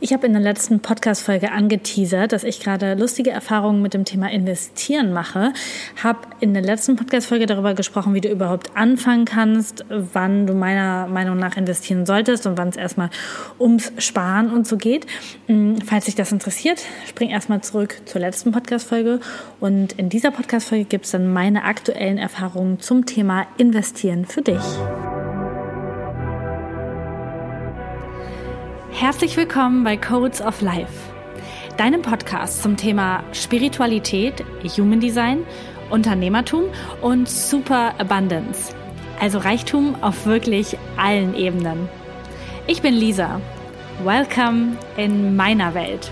Ich habe in der letzten Podcast-Folge angeteasert, dass ich gerade lustige Erfahrungen mit dem Thema Investieren mache. Habe in der letzten Podcast-Folge darüber gesprochen, wie du überhaupt anfangen kannst, wann du meiner Meinung nach investieren solltest und wann es erstmal ums Sparen und so geht. Hm, falls dich das interessiert, spring erstmal zurück zur letzten Podcast-Folge. Und in dieser Podcast-Folge gibt es dann meine aktuellen Erfahrungen zum Thema Investieren für dich. Herzlich willkommen bei Codes of Life, deinem Podcast zum Thema Spiritualität, Human Design, Unternehmertum und Super Abundance, also Reichtum auf wirklich allen Ebenen. Ich bin Lisa. Welcome in meiner Welt.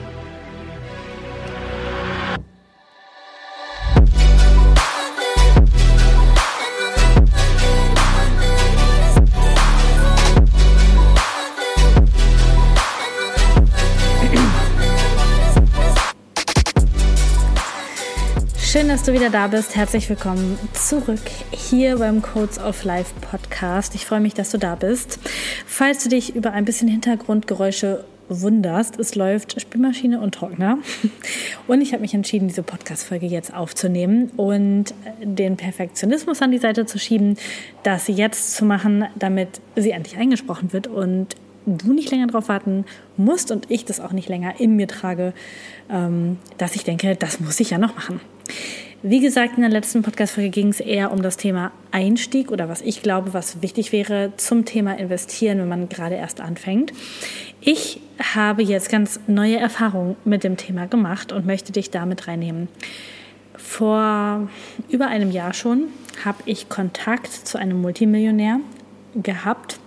Dass du wieder da bist. Herzlich willkommen zurück hier beim Codes of Life Podcast. Ich freue mich, dass du da bist. Falls du dich über ein bisschen Hintergrundgeräusche wunderst, es läuft Spülmaschine und Trockner. Und ich habe mich entschieden, diese Podcast-Folge jetzt aufzunehmen und den Perfektionismus an die Seite zu schieben, das jetzt zu machen, damit sie endlich eingesprochen wird und du nicht länger darauf warten musst und ich das auch nicht länger in mir trage, ähm, dass ich denke, das muss ich ja noch machen. Wie gesagt, in der letzten Podcast-Folge ging es eher um das Thema Einstieg oder was ich glaube, was wichtig wäre zum Thema Investieren, wenn man gerade erst anfängt. Ich habe jetzt ganz neue Erfahrungen mit dem Thema gemacht und möchte dich damit reinnehmen. Vor über einem Jahr schon habe ich Kontakt zu einem Multimillionär gehabt,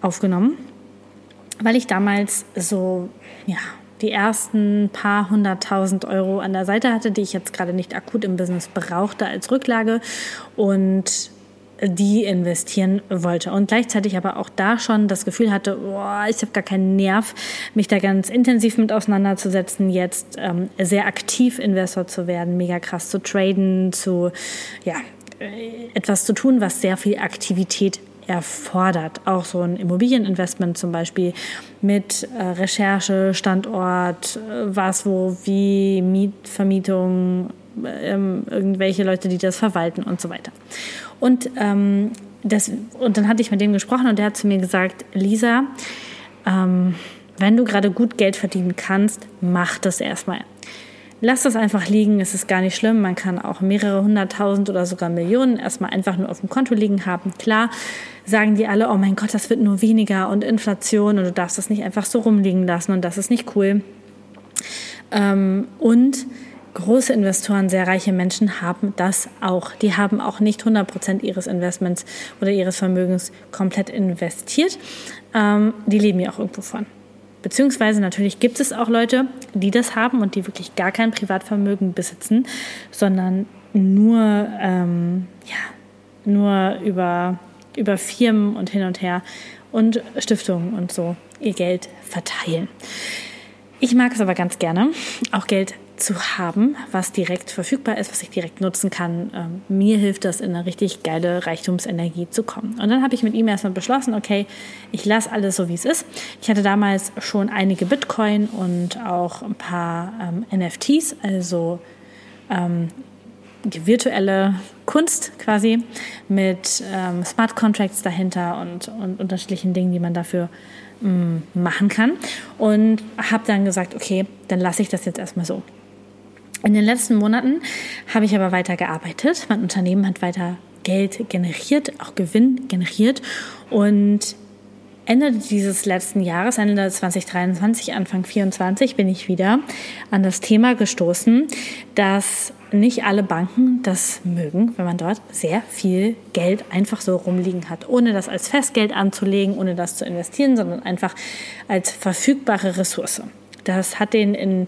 aufgenommen, weil ich damals so, ja, die ersten paar hunderttausend Euro an der Seite hatte, die ich jetzt gerade nicht akut im Business brauchte als Rücklage und die investieren wollte. Und gleichzeitig aber auch da schon das Gefühl hatte, boah, ich habe gar keinen Nerv, mich da ganz intensiv mit auseinanderzusetzen, jetzt ähm, sehr aktiv Investor zu werden, mega krass zu traden, zu ja, äh, etwas zu tun, was sehr viel Aktivität erfordert. Auch so ein Immobilieninvestment zum Beispiel mit äh, Recherche, Standort, äh, was, wo, wie, Mietvermietung, ähm, irgendwelche Leute, die das verwalten und so weiter. Und, ähm, das, und dann hatte ich mit dem gesprochen und der hat zu mir gesagt, Lisa, ähm, wenn du gerade gut Geld verdienen kannst, mach das erstmal. Lass das einfach liegen, es ist gar nicht schlimm. Man kann auch mehrere hunderttausend oder sogar Millionen erstmal einfach nur auf dem Konto liegen haben. Klar sagen die alle, oh mein Gott, das wird nur weniger und Inflation und du darfst das nicht einfach so rumliegen lassen und das ist nicht cool. Ähm, und große Investoren, sehr reiche Menschen haben das auch. Die haben auch nicht 100 Prozent ihres Investments oder ihres Vermögens komplett investiert. Ähm, die leben ja auch irgendwo von. Beziehungsweise natürlich gibt es auch Leute, die das haben und die wirklich gar kein Privatvermögen besitzen, sondern nur, ähm, ja, nur über, über Firmen und hin und her und Stiftungen und so ihr Geld verteilen. Ich mag es aber ganz gerne, auch Geld zu haben, was direkt verfügbar ist, was ich direkt nutzen kann. Ähm, mir hilft das, in eine richtig geile Reichtumsenergie zu kommen. Und dann habe ich mit ihm erstmal beschlossen, okay, ich lasse alles so, wie es ist. Ich hatte damals schon einige Bitcoin und auch ein paar ähm, NFTs, also ähm, virtuelle Kunst quasi mit ähm, Smart Contracts dahinter und, und unterschiedlichen Dingen, die man dafür mm, machen kann. Und habe dann gesagt, okay, dann lasse ich das jetzt erstmal so. In den letzten Monaten habe ich aber weiter gearbeitet. Mein Unternehmen hat weiter Geld generiert, auch Gewinn generiert. Und Ende dieses letzten Jahres, Ende 2023, Anfang 2024, bin ich wieder an das Thema gestoßen, dass nicht alle Banken das mögen, wenn man dort sehr viel Geld einfach so rumliegen hat, ohne das als Festgeld anzulegen, ohne das zu investieren, sondern einfach als verfügbare Ressource. Das hat den in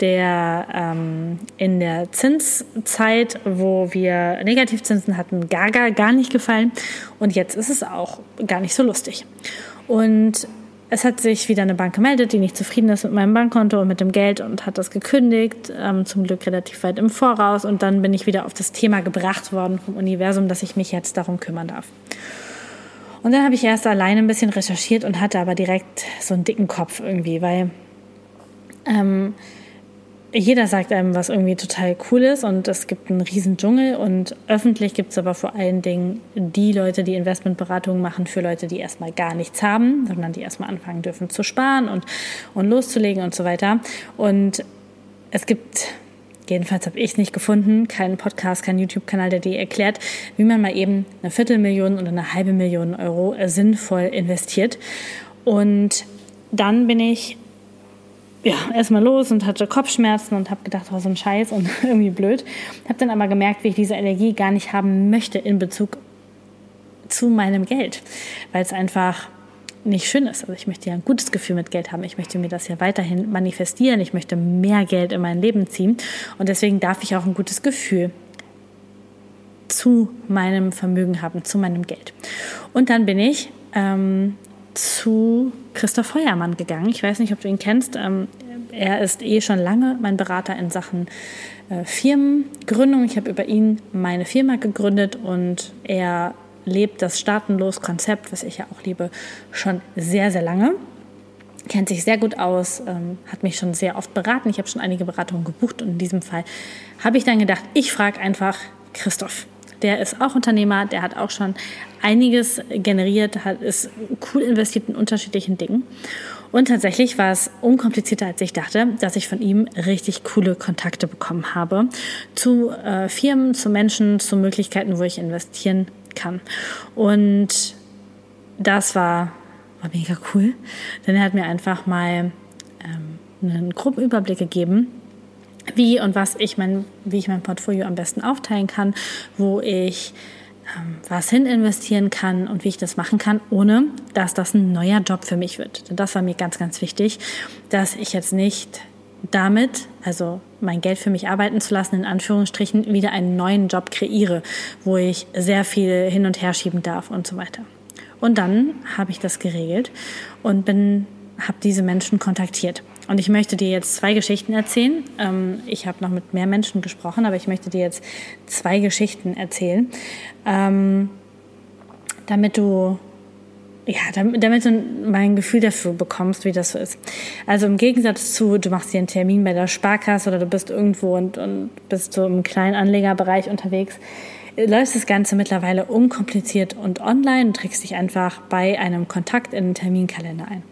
der ähm, in der Zinszeit, wo wir Negativzinsen hatten, gar, gar, gar nicht gefallen. Und jetzt ist es auch gar nicht so lustig. Und es hat sich wieder eine Bank gemeldet, die nicht zufrieden ist mit meinem Bankkonto und mit dem Geld und hat das gekündigt, ähm, zum Glück relativ weit im Voraus. Und dann bin ich wieder auf das Thema gebracht worden vom Universum, dass ich mich jetzt darum kümmern darf. Und dann habe ich erst alleine ein bisschen recherchiert und hatte aber direkt so einen dicken Kopf irgendwie, weil Ähm, jeder sagt einem, was irgendwie total cool ist und es gibt einen riesen Dschungel und öffentlich gibt es aber vor allen Dingen die Leute, die Investmentberatungen machen für Leute, die erstmal gar nichts haben, sondern die erstmal anfangen dürfen zu sparen und, und loszulegen und so weiter. Und es gibt, jedenfalls habe ich es nicht gefunden, keinen Podcast, keinen YouTube-Kanal, der dir erklärt, wie man mal eben eine Viertelmillion oder eine halbe Million Euro sinnvoll investiert. Und dann bin ich ja, erstmal los und hatte Kopfschmerzen und habe gedacht, was so ein Scheiß und irgendwie blöd. Habe dann aber gemerkt, wie ich diese Energie gar nicht haben möchte in Bezug zu meinem Geld, weil es einfach nicht schön ist. Also ich möchte ja ein gutes Gefühl mit Geld haben. Ich möchte mir das ja weiterhin manifestieren. Ich möchte mehr Geld in mein Leben ziehen. Und deswegen darf ich auch ein gutes Gefühl zu meinem Vermögen haben, zu meinem Geld. Und dann bin ich ähm, zu Christoph Feuermann gegangen. Ich weiß nicht, ob du ihn kennst. Ähm, er ist eh schon lange mein Berater in Sachen äh, Firmengründung. Ich habe über ihn meine Firma gegründet und er lebt das Staatenlos-Konzept, was ich ja auch liebe, schon sehr, sehr lange. Kennt sich sehr gut aus, ähm, hat mich schon sehr oft beraten. Ich habe schon einige Beratungen gebucht und in diesem Fall habe ich dann gedacht, ich frage einfach Christoph. Der ist auch Unternehmer, der hat auch schon einiges generiert, hat, ist cool investiert in unterschiedlichen Dingen. Und tatsächlich war es unkomplizierter, als ich dachte, dass ich von ihm richtig coole Kontakte bekommen habe zu äh, Firmen, zu Menschen, zu Möglichkeiten, wo ich investieren kann. Und das war, war mega cool, denn er hat mir einfach mal ähm, einen groben Überblick gegeben, wie und was ich mein, wie ich mein Portfolio am besten aufteilen kann, wo ich ähm, was hin investieren kann und wie ich das machen kann, ohne dass das ein neuer Job für mich wird. Denn das war mir ganz, ganz wichtig, dass ich jetzt nicht damit, also mein Geld für mich arbeiten zu lassen, in Anführungsstrichen, wieder einen neuen Job kreiere, wo ich sehr viel hin und her schieben darf und so weiter. Und dann habe ich das geregelt und bin, habe diese Menschen kontaktiert. Und ich möchte dir jetzt zwei Geschichten erzählen. Ähm, ich habe noch mit mehr Menschen gesprochen, aber ich möchte dir jetzt zwei Geschichten erzählen, ähm, damit du ja, damit, damit du mein Gefühl dafür bekommst, wie das so ist. Also im Gegensatz zu, du machst dir einen Termin bei der Sparkasse oder du bist irgendwo und, und bist so im kleinen Anlegerbereich unterwegs, läuft das Ganze mittlerweile unkompliziert und online und trägst dich einfach bei einem Kontakt in den Terminkalender ein.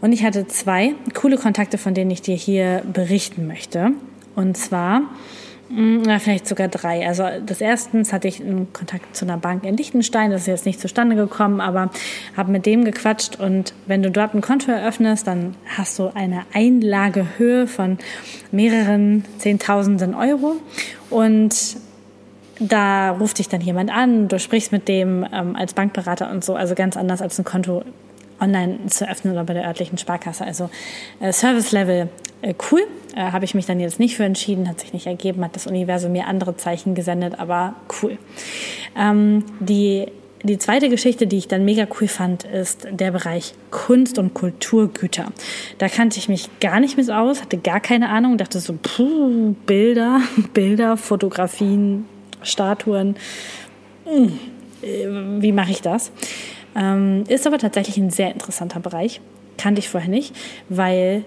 Und ich hatte zwei coole Kontakte, von denen ich dir hier berichten möchte. Und zwar, mm, vielleicht sogar drei. Also das erstens hatte ich einen Kontakt zu einer Bank in Liechtenstein, das ist jetzt nicht zustande gekommen, aber habe mit dem gequatscht. Und wenn du dort ein Konto eröffnest, dann hast du eine Einlagehöhe von mehreren Zehntausenden Euro. Und da ruft dich dann jemand an, du sprichst mit dem ähm, als Bankberater und so, also ganz anders als ein Konto online zu öffnen oder bei der örtlichen Sparkasse. Also äh, Service Level äh, cool, äh, habe ich mich dann jetzt nicht für entschieden, hat sich nicht ergeben, hat das Universum mir andere Zeichen gesendet, aber cool. Ähm, die die zweite Geschichte, die ich dann mega cool fand, ist der Bereich Kunst und Kulturgüter. Da kannte ich mich gar nicht mit aus, hatte gar keine Ahnung, dachte so, puh, Bilder, Bilder, Fotografien, Statuen. Hm, äh, wie mache ich das? Ähm, ist aber tatsächlich ein sehr interessanter Bereich. Kannte ich vorher nicht, weil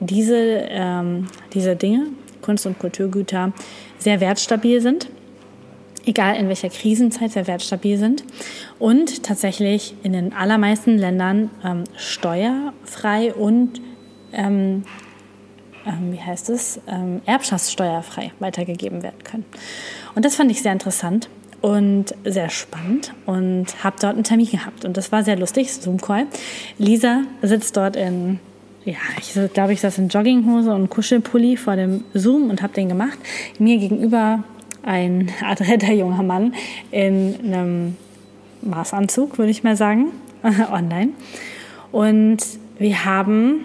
diese, ähm, diese Dinge, Kunst- und Kulturgüter, sehr wertstabil sind. Egal in welcher Krisenzeit sehr wertstabil sind und tatsächlich in den allermeisten Ländern ähm, steuerfrei und ähm, ähm, wie heißt es, ähm, erbschaftssteuerfrei weitergegeben werden können. Und das fand ich sehr interessant und sehr spannend und habe dort einen Termin gehabt. Und das war sehr lustig, Zoom-Call. Lisa sitzt dort in, ja, ich glaube, ich saß in Jogginghose und Kuschelpulli vor dem Zoom und habe den gemacht. Mir gegenüber ein adretter junger Mann in einem Maßanzug, würde ich mal sagen, online. Und wir haben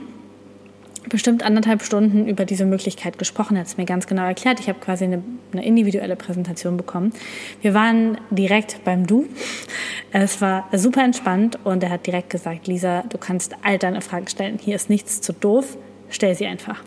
bestimmt anderthalb Stunden über diese Möglichkeit gesprochen. Er hat es mir ganz genau erklärt. Ich habe quasi eine, eine, individuelle Präsentation bekommen. Wir waren direkt beim Du. Es war super entspannt und er hat direkt gesagt, Lisa, du kannst all deine Fragen stellen. Hier ist nichts zu doof. Stell sie einfach.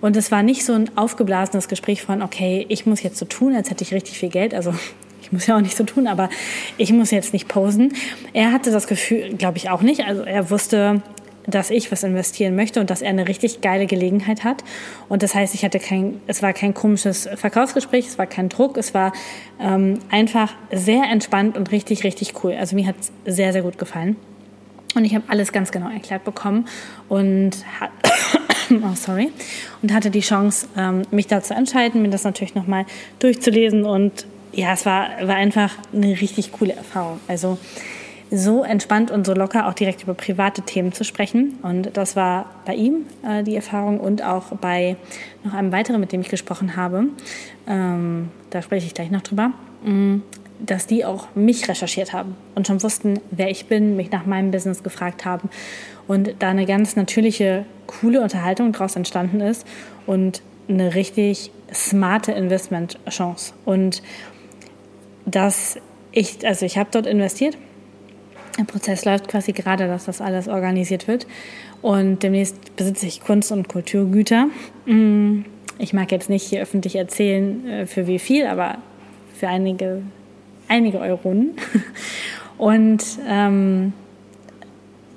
Und es war nicht so ein aufgeblasenes Gespräch von, okay, ich muss jetzt so tun, als hätte ich richtig viel Geld. Also ich muss ja auch nicht so tun, aber ich muss jetzt nicht posen. Er hatte das Gefühl, glaube ich auch nicht. Also er wusste, dass ich was investieren möchte und dass er eine richtig geile Gelegenheit hat. Und das heißt, ich hatte kein, es war kein komisches Verkaufsgespräch, es war kein Druck, es war ähm, einfach sehr entspannt und richtig, richtig cool. Also mir hat es sehr, sehr gut gefallen. Und ich habe alles ganz genau erklärt bekommen und hat, oh, sorry, und hatte die Chance, ähm, mich da zu entscheiden, mir das natürlich nochmal durchzulesen. Und ja, es war, war einfach eine richtig coole Erfahrung. Also so entspannt und so locker auch direkt über private Themen zu sprechen. Und das war bei ihm äh, die Erfahrung und auch bei noch einem weiteren, mit dem ich gesprochen habe. Ähm, da spreche ich gleich noch drüber. Mm, dass die auch mich recherchiert haben und schon wussten, wer ich bin, mich nach meinem Business gefragt haben und da eine ganz natürliche, coole Unterhaltung daraus entstanden ist und eine richtig smarte Investmentchance. Und dass ich, also ich habe dort investiert. Der Prozess läuft quasi gerade, dass das alles organisiert wird. Und demnächst besitze ich Kunst- und Kulturgüter. Mm, ich mag jetzt nicht hier öffentlich erzählen, äh, für wie viel, aber für einige einige Euronen. Und ähm,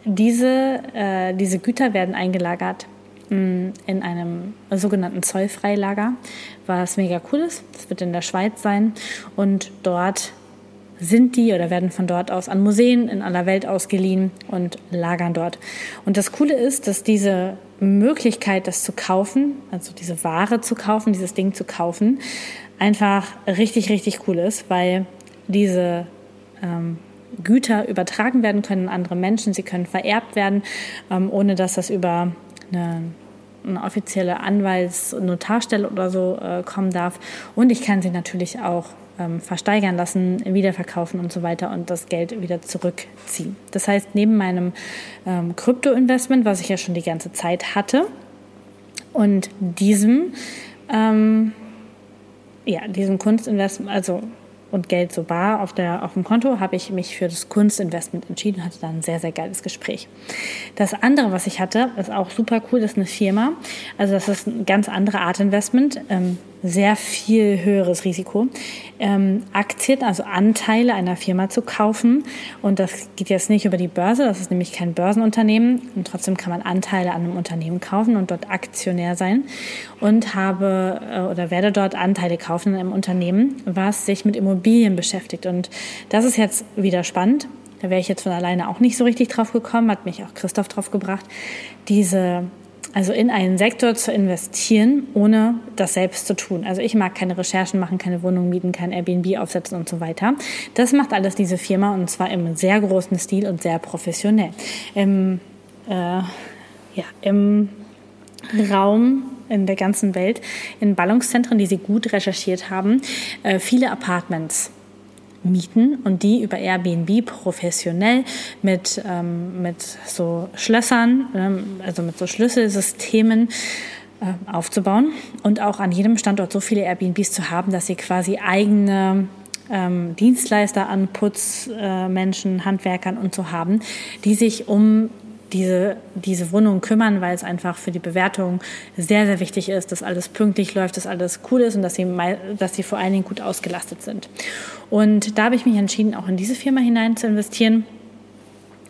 diese, äh, diese Güter werden eingelagert mm, in einem sogenannten Zollfreilager, was mega cool ist. Das wird in der Schweiz sein. Und dort sind die oder werden von dort aus an Museen in aller Welt ausgeliehen und lagern dort. Und das Coole ist, dass diese Möglichkeit, das zu kaufen, also diese Ware zu kaufen, dieses Ding zu kaufen, einfach richtig, richtig cool ist, weil diese ähm, Güter übertragen werden können an andere Menschen, sie können vererbt werden, ähm, ohne dass das über eine, eine offizielle Anwalts- und Notarstelle oder so äh, kommen darf. Und ich kann sie natürlich auch ähm, versteigern lassen, wiederverkaufen und so weiter und das Geld wieder zurückziehen. Das heißt, neben meinem ähm, Krypto-Investment, was ich ja schon die ganze Zeit hatte, und diesem, ähm, ja, diesem Kunstinvestment, also und Geld so bar auf, der, auf dem Konto, habe ich mich für das Kunstinvestment entschieden, hatte dann ein sehr, sehr geiles Gespräch. Das andere, was ich hatte, ist auch super cool, das ist eine Firma. Also das ist eine ganz andere Art Investment. Ähm, sehr viel höheres Risiko, ähm, Aktien, also Anteile einer Firma zu kaufen. Und das geht jetzt nicht über die Börse, das ist nämlich kein Börsenunternehmen. Und trotzdem kann man Anteile an einem Unternehmen kaufen und dort Aktionär sein. Und habe äh, oder werde dort Anteile kaufen in einem Unternehmen, was sich mit Immobilien beschäftigt. Und das ist jetzt wieder spannend. Da wäre ich jetzt von alleine auch nicht so richtig drauf gekommen, hat mich auch Christoph drauf gebracht. Diese also in einen Sektor zu investieren, ohne das selbst zu tun. Also ich mag keine Recherchen machen, keine Wohnung mieten, kein Airbnb aufsetzen und so weiter. Das macht alles diese Firma und zwar im sehr großen Stil und sehr professionell. Im, äh, ja, im Raum in der ganzen Welt, in Ballungszentren, die sie gut recherchiert haben, äh, viele Apartments mieten und die über Airbnb professionell mit, ähm, mit so Schlössern, ähm, also mit so Schlüsselsystemen äh, aufzubauen und auch an jedem Standort so viele Airbnbs zu haben, dass sie quasi eigene ähm, Dienstleister an Putzmenschen, äh, Handwerkern und so haben, die sich um diese, diese Wohnung kümmern, weil es einfach für die Bewertung sehr, sehr wichtig ist, dass alles pünktlich läuft, dass alles cool ist und dass sie, dass sie vor allen Dingen gut ausgelastet sind. Und da habe ich mich entschieden, auch in diese Firma hinein zu investieren,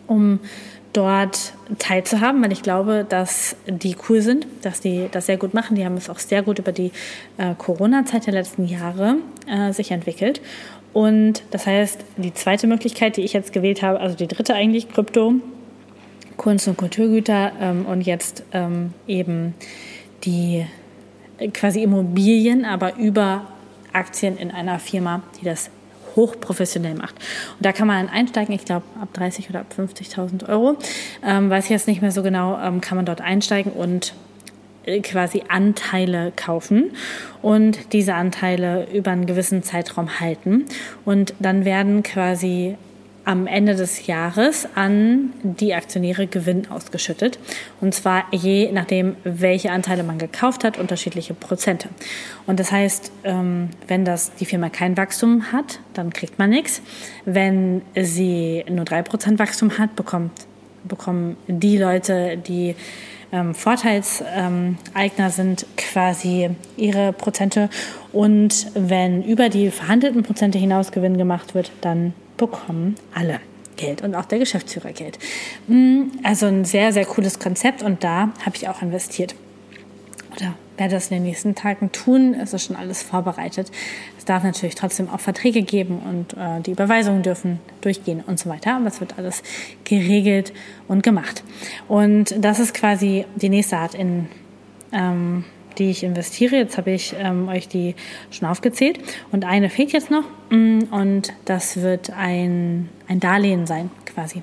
um dort teilzuhaben, weil ich glaube, dass die cool sind, dass die das sehr gut machen. Die haben es auch sehr gut über die äh, Corona-Zeit der letzten Jahre äh, sich entwickelt. Und das heißt, die zweite Möglichkeit, die ich jetzt gewählt habe, also die dritte eigentlich, Krypto, Kunst- und Kulturgüter ähm, und jetzt ähm, eben die äh, quasi Immobilien, aber über Aktien in einer Firma, die das hochprofessionell macht. Und da kann man einsteigen, ich glaube ab 30 oder ab 50.000 Euro, ähm, weiß ich jetzt nicht mehr so genau, ähm, kann man dort einsteigen und äh, quasi Anteile kaufen und diese Anteile über einen gewissen Zeitraum halten. Und dann werden quasi am Ende des Jahres an die Aktionäre Gewinn ausgeschüttet. Und zwar je nachdem, welche Anteile man gekauft hat, unterschiedliche Prozente. Und das heißt, ähm, wenn das die Firma kein Wachstum hat, dann kriegt man nichts. Wenn sie nur drei Prozent Wachstum hat, bekommt, bekommen die Leute, die ähm, Vorteilseigner sind, quasi ihre Prozente. Und wenn über die verhandelten Prozente hinaus Gewinn gemacht wird, dann bekommen alle Geld und auch der Geschäftsführer Geld. Mm, also ein sehr, sehr cooles Konzept und da habe ich auch investiert. Oder werde das in den nächsten Tagen tun. Es ist schon alles vorbereitet. Es darf natürlich trotzdem auch Verträge geben und äh, die Überweisungen dürfen durchgehen und so weiter. Aber es wird alles geregelt und gemacht. Und das ist quasi die nächste Art, in ähm, die ich investiere. Jetzt habe ich ähm, euch die schon aufgezählt. Und eine fehlt jetzt noch. Mm, und das wird ein, ein Darlehen sein, quasi.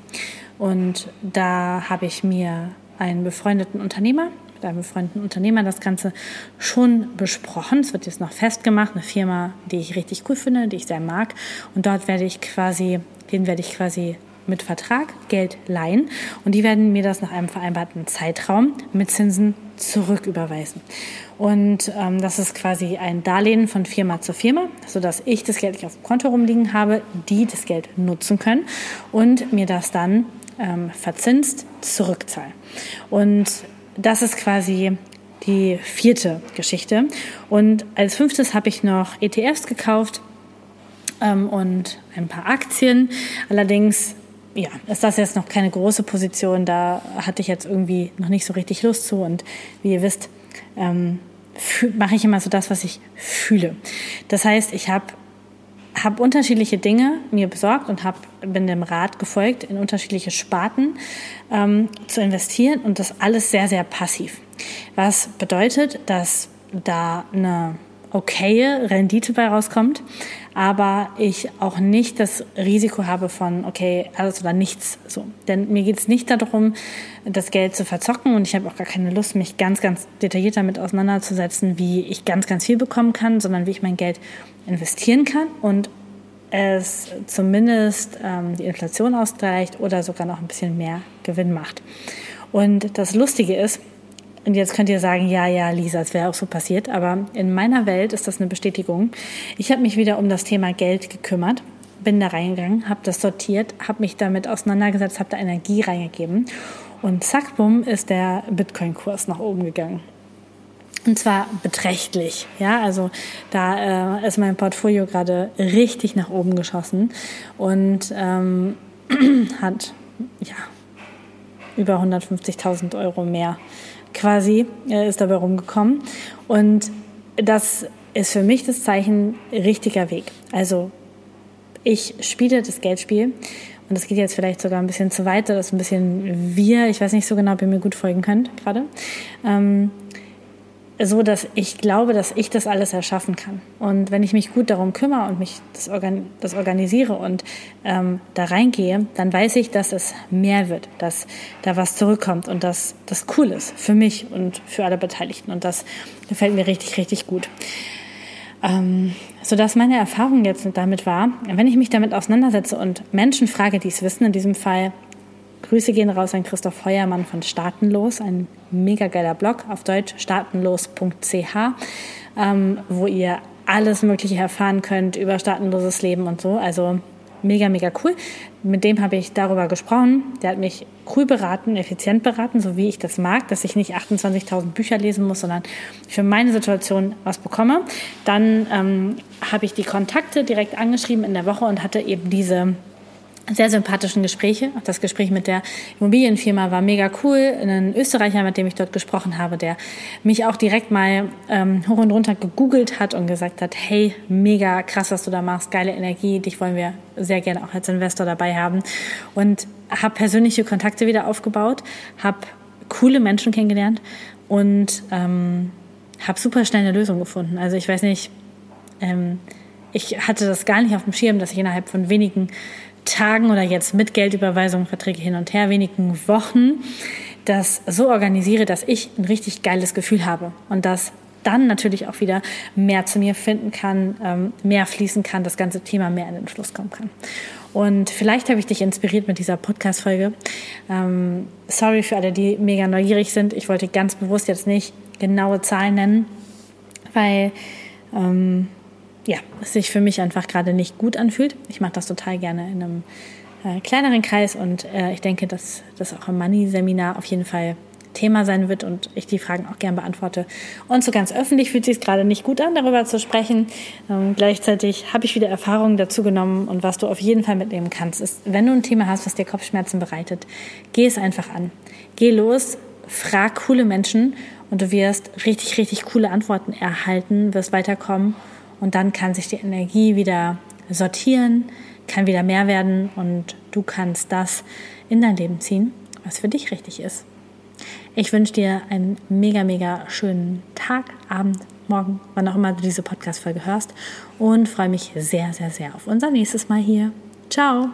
Und da habe ich mir einen befreundeten Unternehmer mit einem befreundeten Unternehmer das Ganze schon besprochen. Es wird jetzt noch festgemacht, eine Firma, die ich richtig cool finde, die ich sehr mag. Und dort werde ich quasi, den werde ich quasi mit Vertrag Geld leihen und die werden mir das nach einem vereinbarten Zeitraum mit Zinsen zurücküberweisen. Und ähm, das ist quasi ein Darlehen von Firma zu Firma, sodass ich das Geld nicht auf dem Konto rumliegen habe, die das Geld nutzen können und mir das dann ähm, verzinst zurückzahlen. Und das ist quasi die vierte Geschichte. Und als fünftes habe ich noch ETFs gekauft ähm, und ein paar Aktien. Allerdings ja, ist das jetzt noch keine große Position. Da hatte ich jetzt irgendwie noch nicht so richtig Lust zu. Und wie ihr wisst, ähm, mache ich immer so das, was ich fühle. Das heißt, ich habe habe unterschiedliche Dinge mir besorgt und hab, bin dem Rat gefolgt, in unterschiedliche Sparten ähm, zu investieren und das alles sehr, sehr passiv. Was bedeutet, dass da eine okaye Rendite bei rauskommt, aber ich auch nicht das Risiko habe von, okay, alles oder nichts so. Denn mir geht es nicht darum, das Geld zu verzocken und ich habe auch gar keine Lust, mich ganz, ganz detailliert damit auseinanderzusetzen, wie ich ganz, ganz viel bekommen kann, sondern wie ich mein Geld investieren kann und es zumindest ähm, die Inflation ausgleicht oder sogar noch ein bisschen mehr Gewinn macht. Und das Lustige ist, und jetzt könnt ihr sagen, ja, ja, Lisa, es wäre auch so passiert, aber in meiner Welt ist das eine Bestätigung. Ich habe mich wieder um das Thema Geld gekümmert, bin da reingegangen, habe das sortiert, habe mich damit auseinandergesetzt, habe da Energie reingegeben und zack, bumm, ist der Bitcoin-Kurs nach oben gegangen. Und zwar beträchtlich. Ja, also da äh, ist mein Portfolio gerade richtig nach oben geschossen und ähm, hat ja über 150.000 Euro mehr quasi äh, ist dabei rumgekommen. Und das ist für mich das Zeichen richtiger Weg. Also ich spiele das Geldspiel und das geht jetzt vielleicht sogar ein bisschen zu weit, das ist ein bisschen wir, ich weiß nicht so genau, ob ihr mir gut folgen könnt gerade. Ähm, so, dass ich glaube, dass ich das alles erschaffen kann. Und wenn ich mich gut darum kümmere und mich das, organ das organisiere und ähm, da reingehe, dann weiß ich, dass es mehr wird, dass da was zurückkommt und dass das cool ist für mich und für alle Beteiligten. Und das gefällt mir richtig, richtig gut. Ähm, so dass meine Erfahrung jetzt damit war, wenn ich mich damit auseinandersetze und Menschen frage, die es wissen, in diesem Fall Grüße gehen raus an Christoph Heuermann von Staatenlos, ein mega geiler Blog auf Deutsch, staatenlos.ch, ähm, wo ihr alles Mögliche erfahren könnt über staatenloses Leben und so. Also mega, mega cool. Mit dem habe ich darüber gesprochen. Der hat mich cool beraten, effizient beraten, so wie ich das mag, dass ich nicht 28.000 Bücher lesen muss, sondern für meine Situation was bekomme. Dann ähm, habe ich die Kontakte direkt angeschrieben in der Woche und hatte eben diese sehr sympathischen Gespräche. Das Gespräch mit der Immobilienfirma war mega cool. Ein Österreicher, mit dem ich dort gesprochen habe, der mich auch direkt mal ähm, hoch und runter gegoogelt hat und gesagt hat, hey, mega krass, was du da machst, geile Energie, dich wollen wir sehr gerne auch als Investor dabei haben. Und habe persönliche Kontakte wieder aufgebaut, habe coole Menschen kennengelernt und ähm, habe super schnell eine Lösung gefunden. Also ich weiß nicht, ähm, ich hatte das gar nicht auf dem Schirm, dass ich innerhalb von wenigen Tagen oder jetzt mit Geldüberweisung, Verträge hin und her, wenigen Wochen das so organisiere, dass ich ein richtig geiles Gefühl habe und dass dann natürlich auch wieder mehr zu mir finden kann, ähm, mehr fließen kann, das ganze Thema mehr in den Fluss kommen kann. Und vielleicht habe ich dich inspiriert mit dieser Podcast-Folge. Ähm, sorry für alle, die mega neugierig sind. Ich wollte ganz bewusst jetzt nicht genaue Zahlen nennen, weil ähm, ja, es sich für mich einfach gerade nicht gut anfühlt. Ich mache das total gerne in einem äh, kleineren Kreis und äh, ich denke, dass das auch im Money-Seminar auf jeden Fall Thema sein wird und ich die Fragen auch gern beantworte. Und so ganz öffentlich fühlt sich gerade nicht gut an, darüber zu sprechen. Ähm, gleichzeitig habe ich wieder Erfahrungen dazu genommen und was du auf jeden Fall mitnehmen kannst, ist, wenn du ein Thema hast, was dir Kopfschmerzen bereitet, geh es einfach an. Geh los, frag coole Menschen und du wirst richtig, richtig coole Antworten erhalten, wirst weiterkommen und dann kann sich die Energie wieder sortieren, kann wieder mehr werden und du kannst das in dein Leben ziehen, was für dich richtig ist. Ich wünsche dir einen mega, mega schönen Tag, Abend, Morgen, wann auch immer du diese Podcast-Folge hörst und freue mich sehr, sehr, sehr auf unser nächstes Mal hier. Ciao!